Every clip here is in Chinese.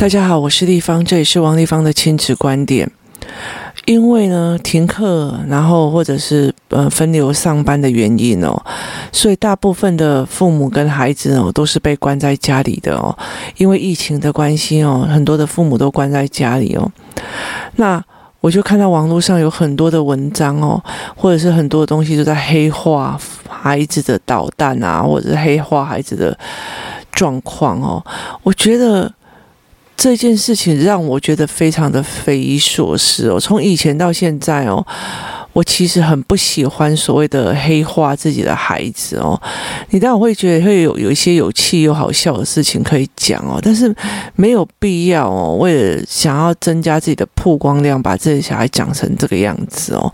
大家好，我是立方，这里是王立方的亲子观点。因为呢，停课，然后或者是呃分流上班的原因哦，所以大部分的父母跟孩子哦都是被关在家里的哦。因为疫情的关系哦，很多的父母都关在家里哦。那我就看到网络上有很多的文章哦，或者是很多的东西都在黑化孩子的捣蛋啊，或者是黑化孩子的状况哦。我觉得。这件事情让我觉得非常的匪夷所思哦。从以前到现在哦，我其实很不喜欢所谓的黑化自己的孩子哦。你当然会觉得会有有一些有趣又好笑的事情可以讲哦，但是没有必要哦。为了想要增加自己的曝光量，把自己小孩讲成这个样子哦。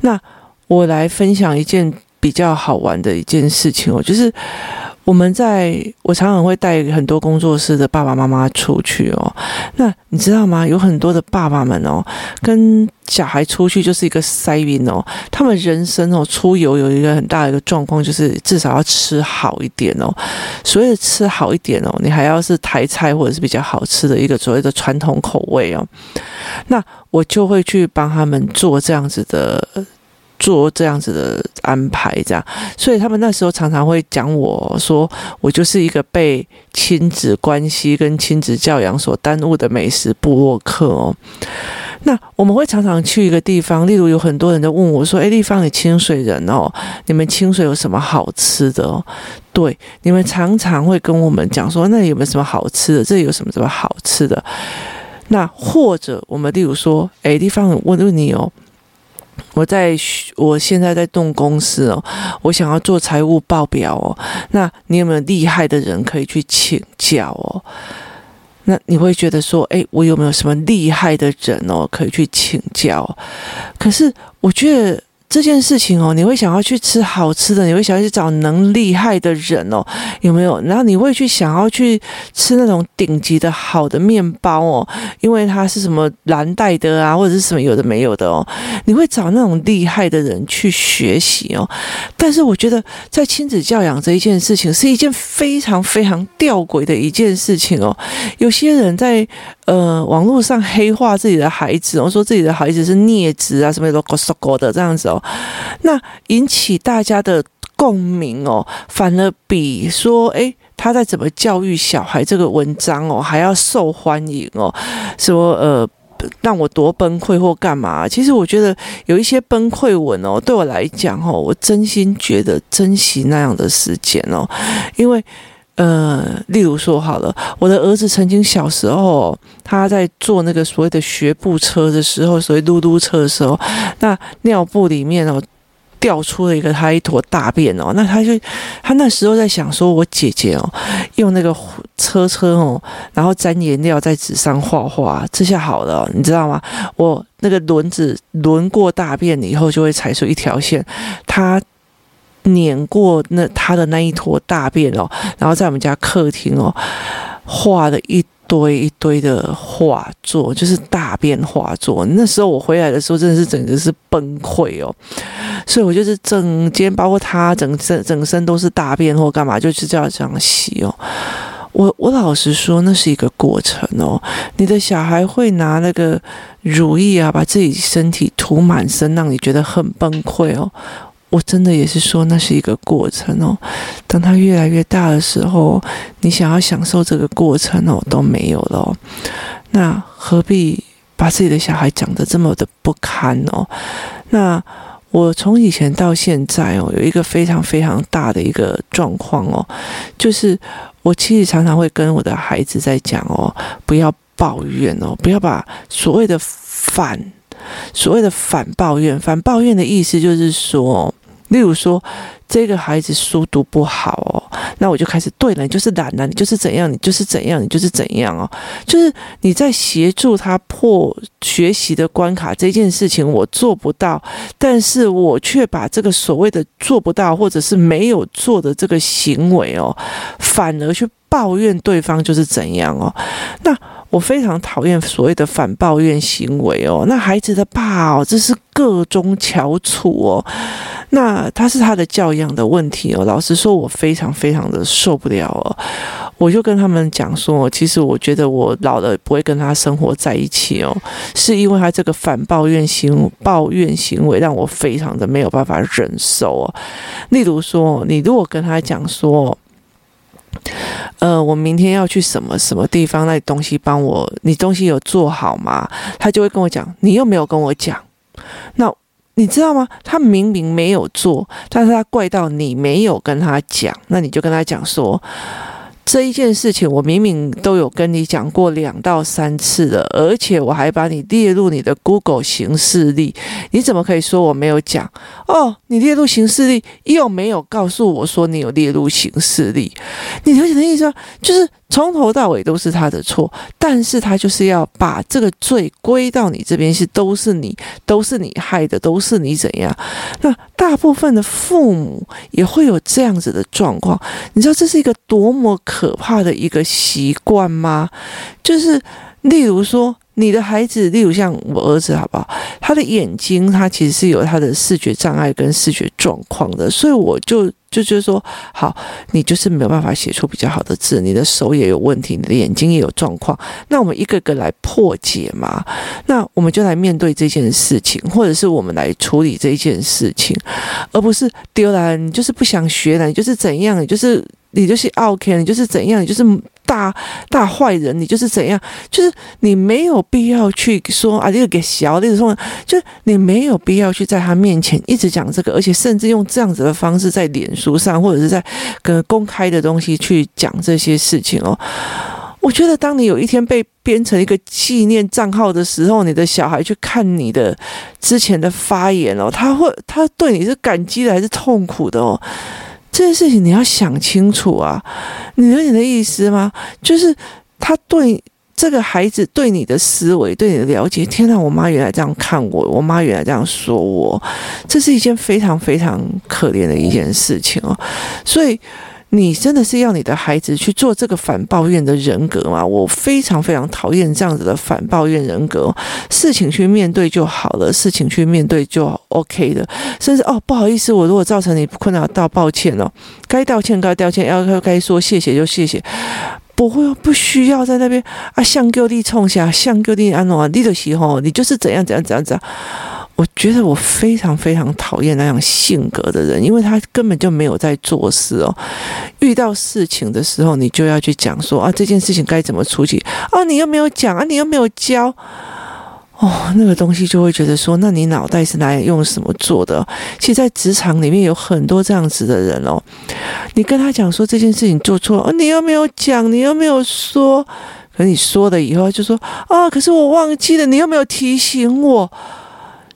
那我来分享一件比较好玩的一件事情哦，就是。我们在，我常常会带很多工作室的爸爸妈妈出去哦。那你知道吗？有很多的爸爸们哦，跟小孩出去就是一个塞运哦。他们人生哦，出游有一个很大的一个状况，就是至少要吃好一点哦。所谓的吃好一点哦，你还要是台菜或者是比较好吃的一个所谓的传统口味哦。那我就会去帮他们做这样子的。做这样子的安排，这样，所以他们那时候常常会讲我说，我就是一个被亲子关系跟亲子教养所耽误的美食部落客哦。那我们会常常去一个地方，例如有很多人都问我说：“哎，丽芳，你清水人哦，你们清水有什么好吃的哦？”对，你们常常会跟我们讲说：“那有没有什么好吃的？这里有什么什么好吃的？”那或者我们例如说：“哎，丽芳，我问问你哦。”我在，我现在在动公司哦，我想要做财务报表哦。那你有没有厉害的人可以去请教哦？那你会觉得说，诶，我有没有什么厉害的人哦，可以去请教？可是我觉得。这件事情哦，你会想要去吃好吃的，你会想要去找能厉害的人哦，有没有？然后你会去想要去吃那种顶级的好的面包哦，因为它是什么蓝带的啊，或者是什么有的没有的哦，你会找那种厉害的人去学习哦。但是我觉得在亲子教养这一件事情是一件非常非常吊诡的一件事情哦。有些人在呃网络上黑化自己的孩子哦，说自己的孩子是孽子啊，什么都狗说狗的这样子哦。那引起大家的共鸣哦，反而比说诶，他在怎么教育小孩这个文章哦还要受欢迎哦。说呃让我多崩溃或干嘛？其实我觉得有一些崩溃文哦，对我来讲哦，我真心觉得珍惜那样的时间哦，因为。呃，例如说好了，我的儿子曾经小时候，他在坐那个所谓的学步车的时候，所谓嘟嘟车的时候，那尿布里面哦掉出了一个他一坨大便哦，那他就他那时候在想说，我姐姐哦用那个车车哦，然后沾颜料在纸上画画，这下好了，你知道吗？我那个轮子轮过大便以后，就会踩出一条线，他。碾过那他的那一坨大便哦，然后在我们家客厅哦画了一堆一堆的画作，就是大便画作。那时候我回来的时候真的是整个是崩溃哦，所以我就是整间包括他整身整身都是大便或干嘛，就是叫这样洗哦。我我老实说，那是一个过程哦。你的小孩会拿那个乳液啊，把自己身体涂满身，让你觉得很崩溃哦。我真的也是说，那是一个过程哦。当他越来越大的时候，你想要享受这个过程哦，都没有了。那何必把自己的小孩讲得这么的不堪哦？那我从以前到现在哦，有一个非常非常大的一个状况哦，就是我其实常常会跟我的孩子在讲哦，不要抱怨哦，不要把所谓的反，所谓的反抱怨，反抱怨的意思就是说。例如说，这个孩子书读不好哦，那我就开始对了，你就是懒了，你就是怎样，你就是怎样，你就是怎样哦，就是你在协助他破学习的关卡这件事情，我做不到，但是我却把这个所谓的做不到或者是没有做的这个行为哦，反而去抱怨对方就是怎样哦，那。我非常讨厌所谓的反抱怨行为哦。那孩子的爸哦，这是个中翘楚哦。那他是他的教养的问题哦。老实说，我非常非常的受不了哦。我就跟他们讲说，其实我觉得我老了不会跟他生活在一起哦，是因为他这个反抱怨行抱怨行为让我非常的没有办法忍受哦。例如说，你如果跟他讲说，呃，我明天要去什么什么地方，那东西帮我，你东西有做好吗？他就会跟我讲，你又没有跟我讲。那你知道吗？他明明没有做，但是他怪到你没有跟他讲，那你就跟他讲说。这一件事情，我明明都有跟你讲过两到三次了，而且我还把你列入你的 Google 行事历，你怎么可以说我没有讲？哦，你列入行事历，又没有告诉我说你有列入行事历，你了解的意思吗？就是。从头到尾都是他的错，但是他就是要把这个罪归到你这边，是都是你，都是你害的，都是你怎样？那大部分的父母也会有这样子的状况，你知道这是一个多么可怕的一个习惯吗？就是例如说。你的孩子，例如像我儿子，好不好？他的眼睛，他其实是有他的视觉障碍跟视觉状况的，所以我就就觉得说，好，你就是没有办法写出比较好的字，你的手也有问题，你的眼睛也有状况，那我们一个个来破解嘛，那我们就来面对这件事情，或者是我们来处理这件事情，而不是丢了，你就是不想学了，你就是怎样，你就是你就是 OK，你就是怎样，你就是。大大坏人，你就是怎样？就是你没有必要去说啊，这个给小，这个说，就你没有必要去在他面前一直讲这个，而且甚至用这样子的方式在脸书上或者是在跟公开的东西去讲这些事情哦。我觉得，当你有一天被编成一个纪念账号的时候，你的小孩去看你的之前的发言哦，他会他对你是感激的还是痛苦的哦？这件事情你要想清楚啊！你有你的意思吗？就是他对这个孩子对你的思维、对你的了解。天哪，我妈原来这样看我，我妈原来这样说我，这是一件非常非常可怜的一件事情哦。所以。你真的是要你的孩子去做这个反抱怨的人格吗？我非常非常讨厌这样子的反抱怨人格。事情去面对就好了，事情去面对就 OK 的。甚至哦，不好意思，我如果造成你困扰，道抱歉哦，该道歉该道歉，要该说谢谢就谢谢，不会不需要在那边啊，向各地冲下，向各地安诺啊，你的时候你就是怎样怎样怎样怎样。我觉得我非常非常讨厌那样性格的人，因为他根本就没有在做事哦。遇到事情的时候，你就要去讲说啊，这件事情该怎么处理啊？你又没有讲啊，你又没有教哦，那个东西就会觉得说，那你脑袋是拿来用什么做的？其实，在职场里面有很多这样子的人哦。你跟他讲说这件事情做错了，哦，你又没有讲，你又没有说，可你说了以后就说啊，可是我忘记了，你又没有提醒我。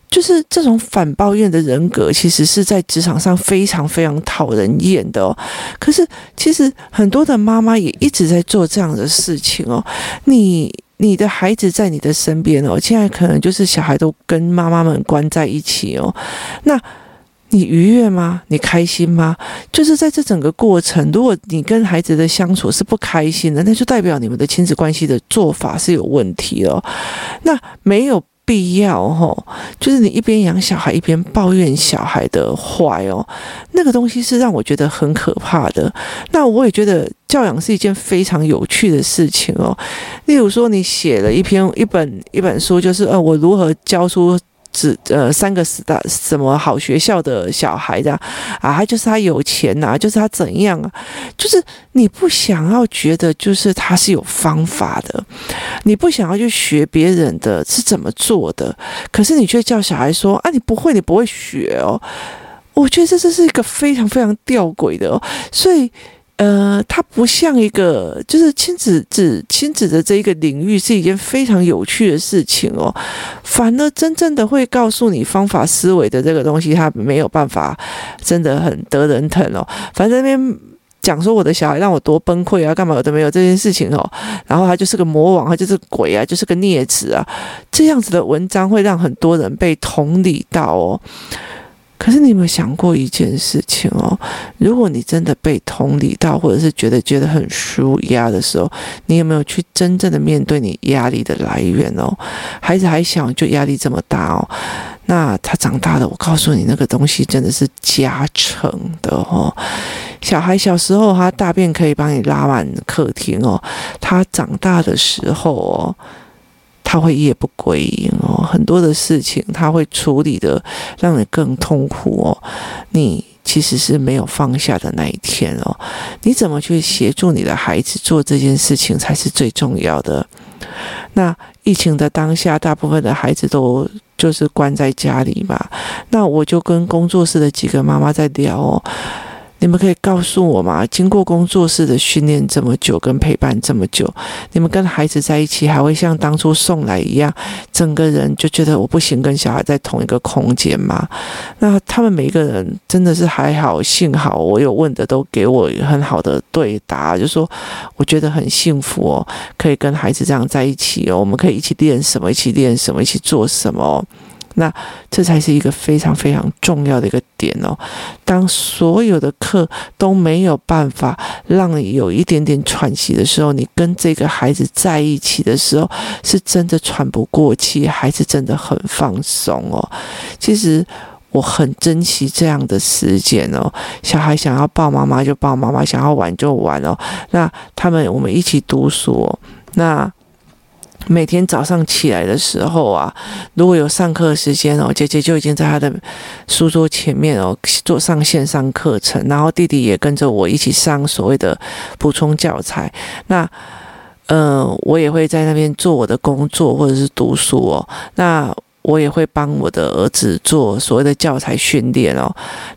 就是这种反抱怨的人格，其实是在职场上非常非常讨人厌的哦。可是，其实很多的妈妈也一直在做这样的事情哦。你你的孩子在你的身边哦，现在可能就是小孩都跟妈妈们关在一起哦。那你愉悦吗？你开心吗？就是在这整个过程，如果你跟孩子的相处是不开心的，那就代表你们的亲子关系的做法是有问题哦。那没有。必要哦，就是你一边养小孩一边抱怨小孩的坏哦，那个东西是让我觉得很可怕的。那我也觉得教养是一件非常有趣的事情哦。例如说，你写了一篇一本一本书，就是呃，我如何教出。是呃，三个十大什么好学校的小孩的啊，他就是他有钱呐、啊，就是他怎样啊？就是你不想要觉得，就是他是有方法的，你不想要去学别人的是怎么做的，可是你却叫小孩说啊，你不会，你不会学哦。我觉得这这是一个非常非常吊诡的哦，所以。呃，它不像一个，就是亲子子亲子的这一个领域是一件非常有趣的事情哦。反而真正的会告诉你方法思维的这个东西，它没有办法真的很得人疼哦。反正那边讲说我的小孩让我多崩溃啊，干嘛我都没有这件事情哦。然后他就是个魔王，他就是鬼啊，就是个孽子啊。这样子的文章会让很多人被同理到哦。可是你有没有想过一件事情哦？如果你真的被同理到，或者是觉得觉得很舒压的时候，你有没有去真正的面对你压力的来源哦？孩子还小就压力这么大哦，那他长大了，我告诉你，那个东西真的是加成的哦。小孩小时候他大便可以帮你拉满客厅哦，他长大的时候哦。他会夜不归营哦，很多的事情他会处理的让你更痛苦哦。你其实是没有放下的那一天哦。你怎么去协助你的孩子做这件事情才是最重要的。那疫情的当下，大部分的孩子都就是关在家里嘛。那我就跟工作室的几个妈妈在聊哦。你们可以告诉我吗？经过工作室的训练这么久，跟陪伴这么久，你们跟孩子在一起，还会像当初送来一样，整个人就觉得我不行，跟小孩在同一个空间吗？那他们每一个人真的是还好，幸好我有问的都给我很好的对答，就说我觉得很幸福哦，可以跟孩子这样在一起哦，我们可以一起练什么，一起练什么，一起做什么。那这才是一个非常非常重要的一个点哦。当所有的课都没有办法让你有一点点喘息的时候，你跟这个孩子在一起的时候，是真的喘不过气，孩子真的很放松哦。其实我很珍惜这样的时间哦。小孩想要抱妈妈就抱妈妈，想要玩就玩哦。那他们我们一起读书哦，那。每天早上起来的时候啊，如果有上课时间哦，姐姐就已经在她的书桌前面哦，做上线上课程，然后弟弟也跟着我一起上所谓的补充教材。那，呃，我也会在那边做我的工作或者是读书哦。那。我也会帮我的儿子做所谓的教材训练哦。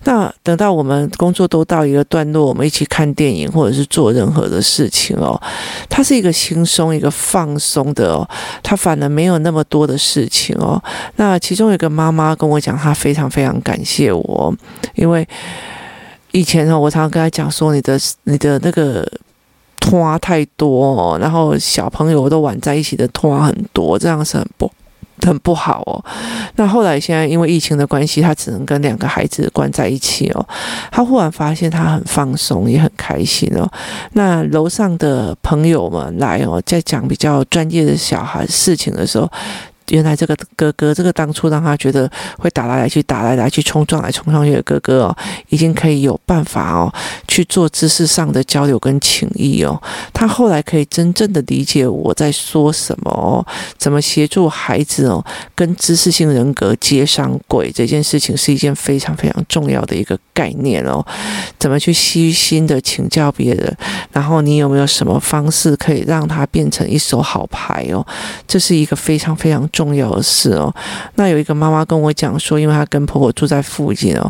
那等到我们工作都到一个段落，我们一起看电影或者是做任何的事情哦，他是一个轻松、一个放松的哦，他反而没有那么多的事情哦。那其中有一个妈妈跟我讲，她非常非常感谢我，因为以前哦，我常常跟她讲说，你的你的那个拖太多，然后小朋友都玩在一起的拖很多，这样是很不。很不好哦。那后来现在因为疫情的关系，他只能跟两个孩子关在一起哦。他忽然发现他很放松，也很开心哦。那楼上的朋友们来哦，在讲比较专业的小孩事情的时候。原来这个哥哥，这个当初让他觉得会打来来去、打来来去、冲撞来冲撞去的哥哥哦，已经可以有办法哦去做知识上的交流跟情谊哦。他后来可以真正的理解我在说什么哦，怎么协助孩子哦跟知识性人格接上轨这件事情是一件非常非常重要的一个概念哦。怎么去虚心的请教别人，然后你有没有什么方式可以让他变成一手好牌哦？这是一个非常非常。重要的事哦，那有一个妈妈跟我讲说，因为她跟婆婆住在附近哦，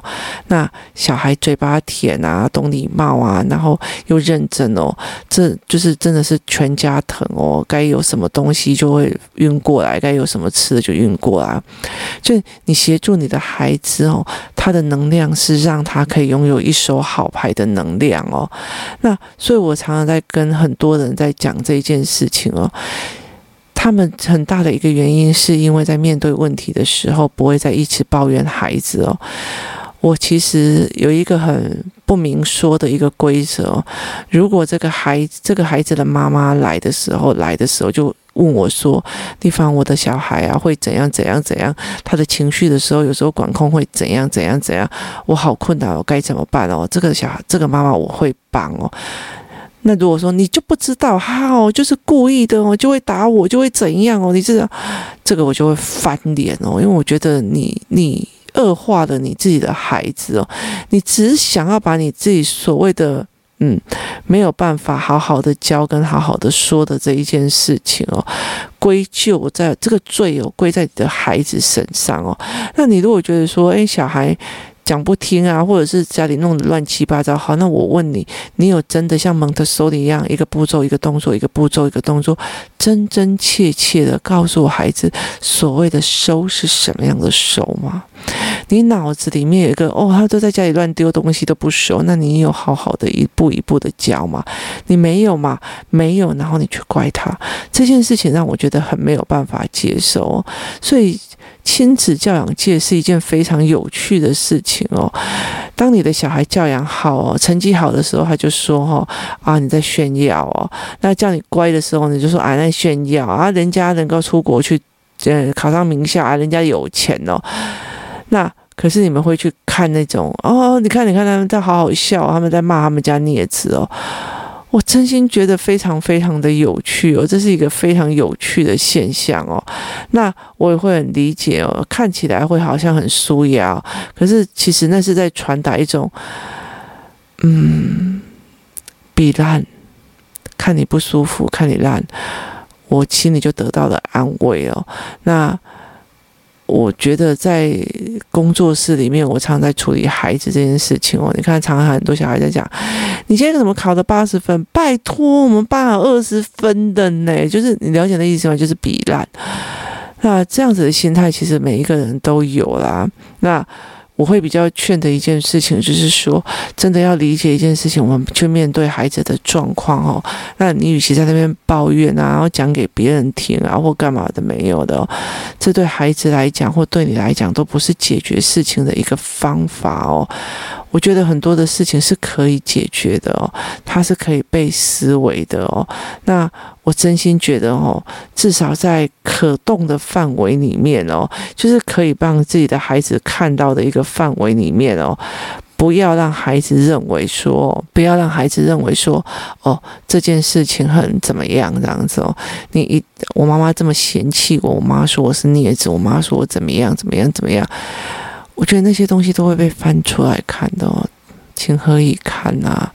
那小孩嘴巴甜啊，懂礼貌啊，然后又认真哦，这就是真的是全家疼哦，该有什么东西就会运过来，该有什么吃的就运过来，就你协助你的孩子哦，他的能量是让他可以拥有一手好牌的能量哦，那所以我常常在跟很多人在讲这件事情哦。他们很大的一个原因，是因为在面对问题的时候，不会再一直抱怨孩子哦。我其实有一个很不明说的一个规则，如果这个孩这个孩子的妈妈来的时候，来的时候就问我说：“地方，我的小孩啊，会怎样怎样怎样？他的情绪的时候，有时候管控会怎样怎样怎样？我好困难，我该怎么办哦？这个小孩，这个妈妈我会帮哦。”那如果说你就不知道，哈哦，就是故意的哦，就会打我，就会怎样哦？你知道，这个我就会翻脸哦，因为我觉得你你恶化了你自己的孩子哦，你只想要把你自己所谓的嗯没有办法好好的教跟好好的说的这一件事情哦，归咎在这个罪哦归在你的孩子身上哦。那你如果觉得说，诶，小孩。讲不听啊，或者是家里弄得乱七八糟。好，那我问你，你有真的像蒙特梭利一样，一个步骤一个动作，一个步骤一个动作，真真切切的告诉我孩子，所谓的收是什么样的收吗？你脑子里面有一个哦，他都在家里乱丢东西都不收，那你有好好的一步一步的教吗？你没有吗？没有，然后你去怪他，这件事情让我觉得很没有办法接受。所以亲子教养界是一件非常有趣的事情哦。当你的小孩教养好哦，成绩好的时候，他就说哦啊，你在炫耀哦。那叫你乖的时候，你就说啊，那炫耀啊，人家能够出国去。这考上名校啊，人家有钱哦。那可是你们会去看那种哦？你看，你看他们在好好笑，他们在骂他们家孽子哦。我真心觉得非常非常的有趣哦，这是一个非常有趣的现象哦。那我也会很理解哦，看起来会好像很舒压，可是其实那是在传达一种嗯，比烂，看你不舒服，看你烂。我心里就得到了安慰哦。那我觉得在工作室里面，我常常在处理孩子这件事情哦。你看，常常很多小孩在讲：“你今天怎么考的八十分？拜托，我们班有二十分的呢。”就是你了解的意思吗？就是比烂。那这样子的心态，其实每一个人都有啦。那。我会比较劝的一件事情，就是说，真的要理解一件事情，我们去面对孩子的状况哦。那你与其在那边抱怨啊，然后讲给别人听啊，或干嘛的没有的哦，这对孩子来讲，或对你来讲，都不是解决事情的一个方法哦。我觉得很多的事情是可以解决的哦，它是可以被思维的哦。那我真心觉得哦，至少在可动的范围里面哦，就是可以帮自己的孩子看到的一个范围里面哦，不要让孩子认为说，不要让孩子认为说，哦，这件事情很怎么样这样子哦。你一我妈妈这么嫌弃我，我妈说我是孽子，我妈说我怎么样怎么样怎么样。我觉得那些东西都会被翻出来看的哦，情何以堪啊！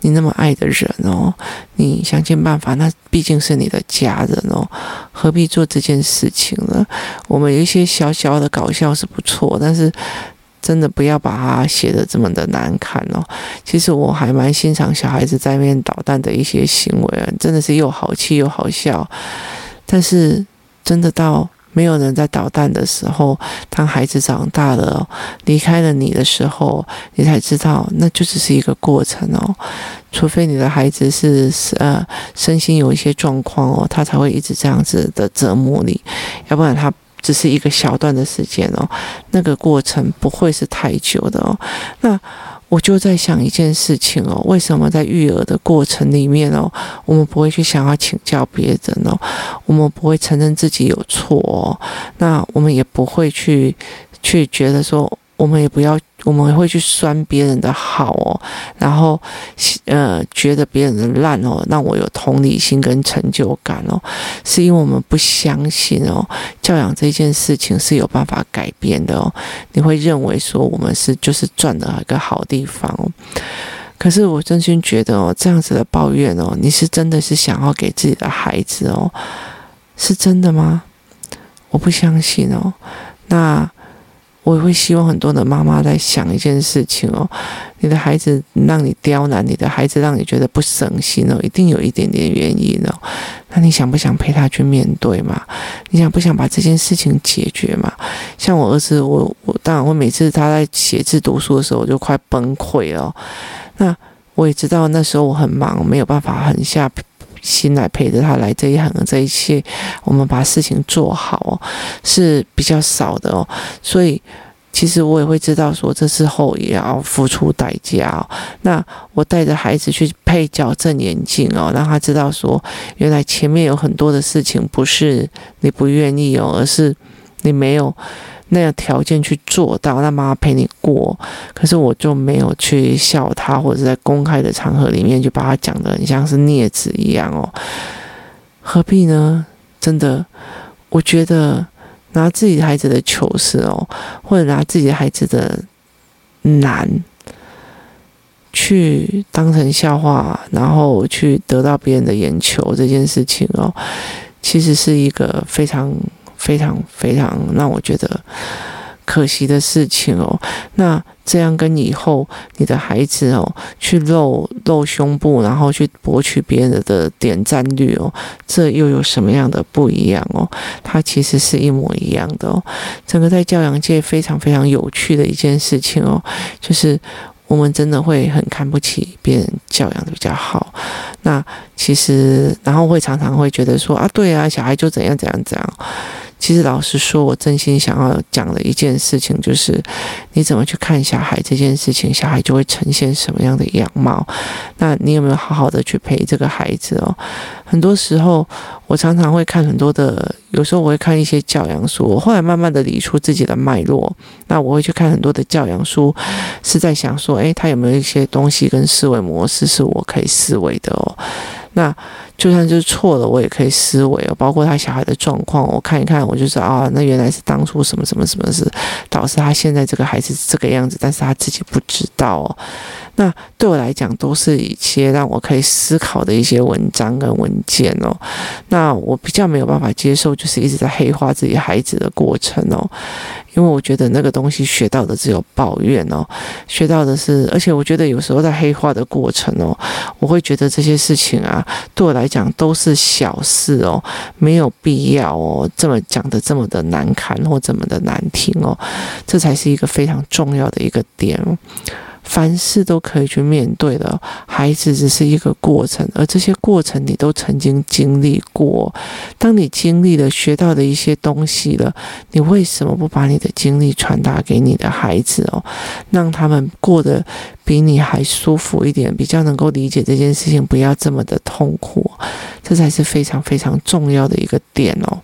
你那么爱的人哦，你想尽办法，那毕竟是你的家人哦，何必做这件事情呢？我们有一些小小的搞笑是不错，但是真的不要把它写得这么的难看哦。其实我还蛮欣赏小孩子在那边捣蛋的一些行为啊，真的是又好气又好笑，但是真的到。没有人在捣蛋的时候，当孩子长大了，离开了你的时候，你才知道，那就只是一个过程哦。除非你的孩子是呃身心有一些状况哦，他才会一直这样子的折磨你，要不然他只是一个小段的时间哦，那个过程不会是太久的哦。那。我就在想一件事情哦，为什么在育儿的过程里面哦，我们不会去想要请教别人哦，我们不会承认自己有错哦，那我们也不会去去觉得说。我们也不要，我们会去酸别人的好哦，然后呃觉得别人的烂哦，让我有同理心跟成就感哦，是因为我们不相信哦，教养这件事情是有办法改变的哦。你会认为说我们是就是赚了一个好地方哦，可是我真心觉得哦，这样子的抱怨哦，你是真的是想要给自己的孩子哦，是真的吗？我不相信哦，那。我也会希望很多的妈妈在想一件事情哦，你的孩子让你刁难，你的孩子让你觉得不省心哦，一定有一点点原因哦。那你想不想陪他去面对嘛？你想不想把这件事情解决嘛？像我儿子，我我当然我每次他在写字读书的时候，我就快崩溃了。那我也知道那时候我很忙，没有办法狠下。心来陪着他来这一行的这一切，我们把事情做好哦，是比较少的哦。所以其实我也会知道说，这时候也要付出代价哦。那我带着孩子去配矫正眼镜哦，让他知道说，原来前面有很多的事情不是你不愿意哦，而是你没有。那个条件去做到，让妈妈陪你过，可是我就没有去笑他，或者在公开的场合里面就把他讲得很像是孽子一样哦，何必呢？真的，我觉得拿自己孩子的糗事哦，或者拿自己孩子的难去当成笑话，然后去得到别人的眼球这件事情哦，其实是一个非常。非常非常让我觉得可惜的事情哦。那这样跟以后你的孩子哦去露露胸部，然后去博取别人的点赞率哦，这又有什么样的不一样哦？它其实是一模一样的哦。整个在教养界非常非常有趣的一件事情哦，就是。我们真的会很看不起别人教养的比较好，那其实然后会常常会觉得说啊，对啊，小孩就怎样怎样怎样。其实老实说，我真心想要讲的一件事情就是，你怎么去看小孩这件事情，小孩就会呈现什么样的样貌。那你有没有好好的去陪这个孩子哦？很多时候，我常常会看很多的，有时候我会看一些教养书，我后来慢慢的理出自己的脉络。那我会去看很多的教养书，是在想说，诶，他有没有一些东西跟思维模式是我可以思维的哦？那就算就是错了，我也可以思维哦。包括他小孩的状况，我看一看，我就知道啊，那原来是当初什么什么什么事导致他现在这个孩子是这个样子，但是他自己不知道哦。那对我来讲，都是一些让我可以思考的一些文章跟文件哦。那我比较没有办法接受，就是一直在黑化自己孩子的过程哦。因为我觉得那个东西学到的只有抱怨哦，学到的是，而且我觉得有时候在黑化的过程哦，我会觉得这些事情啊，对我来讲都是小事哦，没有必要哦，这么讲的这么的难堪或这么的难听哦，这才是一个非常重要的一个点。凡事都可以去面对的，孩子只是一个过程，而这些过程你都曾经经历过。当你经历了、学到的一些东西了，你为什么不把你的经历传达给你的孩子哦？让他们过得比你还舒服一点，比较能够理解这件事情，不要这么的痛苦，这才是非常非常重要的一个点哦。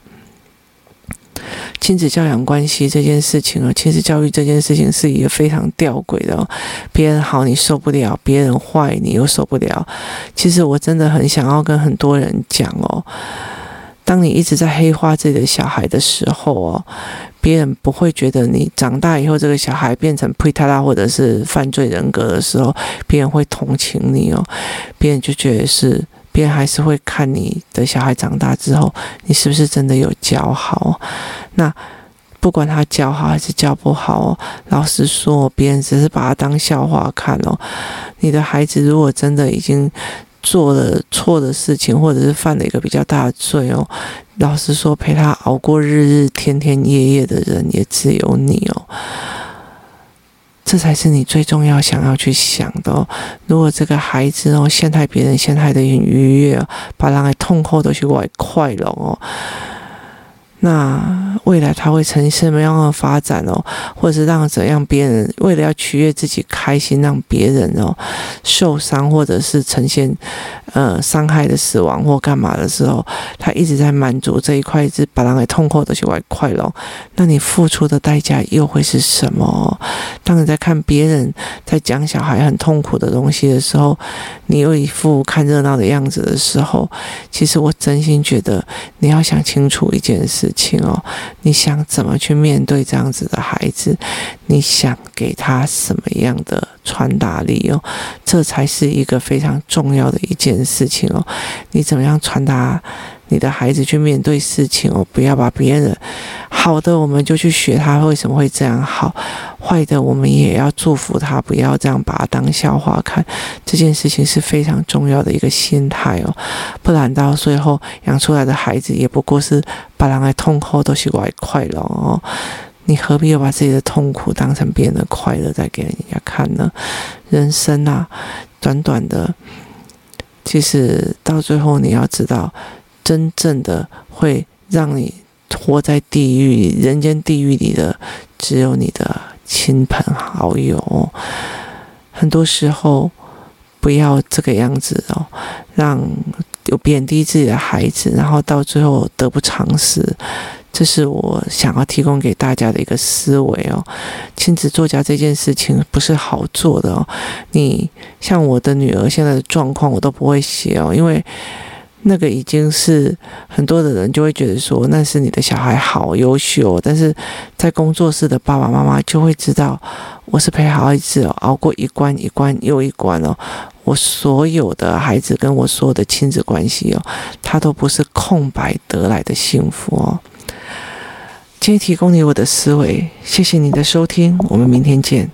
亲子教养关系这件事情啊，亲子教育这件事情是一个非常吊诡的哦。别人好你受不了，别人坏你又受不了。其实我真的很想要跟很多人讲哦，当你一直在黑化自己的小孩的时候哦，别人不会觉得你长大以后这个小孩变成呸他啦或者是犯罪人格的时候，别人会同情你哦，别人就觉得是。别人还是会看你的小孩长大之后，你是不是真的有教好？那不管他教好还是教不好，老实说，别人只是把他当笑话看哦。你的孩子如果真的已经做了错的事情，或者是犯了一个比较大的罪哦，老实说，陪他熬过日日、天天夜夜的人也只有你哦。这才是你最重要想要去想的哦。如果这个孩子哦陷害别人，陷害的很愉悦，把人的痛苦都去外快乐哦。那未来他会呈现什么样的发展哦？或者是让怎样别人为了要取悦自己开心，让别人哦受伤，或者是呈现呃伤害的死亡或干嘛的时候，他一直在满足这一块，一直把人给痛苦的去外快乐。那你付出的代价又会是什么？当你在看别人在讲小孩很痛苦的东西的时候，你又一副看热闹的样子的时候，其实我真心觉得你要想清楚一件。事情哦，你想怎么去面对这样子的孩子？你想给他什么样的传达力哦？这才是一个非常重要的一件事情哦。你怎么样传达？你的孩子去面对事情哦，不要把别人好的我们就去学他为什么会这样好，坏的我们也要祝福他，不要这样把他当笑话看。这件事情是非常重要的一个心态哦，不然到最后养出来的孩子也不过是把人的痛苦都是外快乐哦。你何必要把自己的痛苦当成别人的快乐再给人家看呢？人生啊，短短的，其实到最后你要知道。真正的会让你活在地狱里、人间地狱里的，只有你的亲朋好友。很多时候，不要这个样子哦，让有贬低自己的孩子，然后到最后得不偿失。这是我想要提供给大家的一个思维哦。亲子作家这件事情不是好做的哦。你像我的女儿现在的状况，我都不会写哦，因为。那个已经是很多的人就会觉得说，那是你的小孩好优秀，但是在工作室的爸爸妈妈就会知道，我是陪孩子熬过一关一关又一关哦，我所有的孩子跟我所有的亲子关系哦，他都不是空白得来的幸福哦。今天提供你我的思维，谢谢你的收听，我们明天见。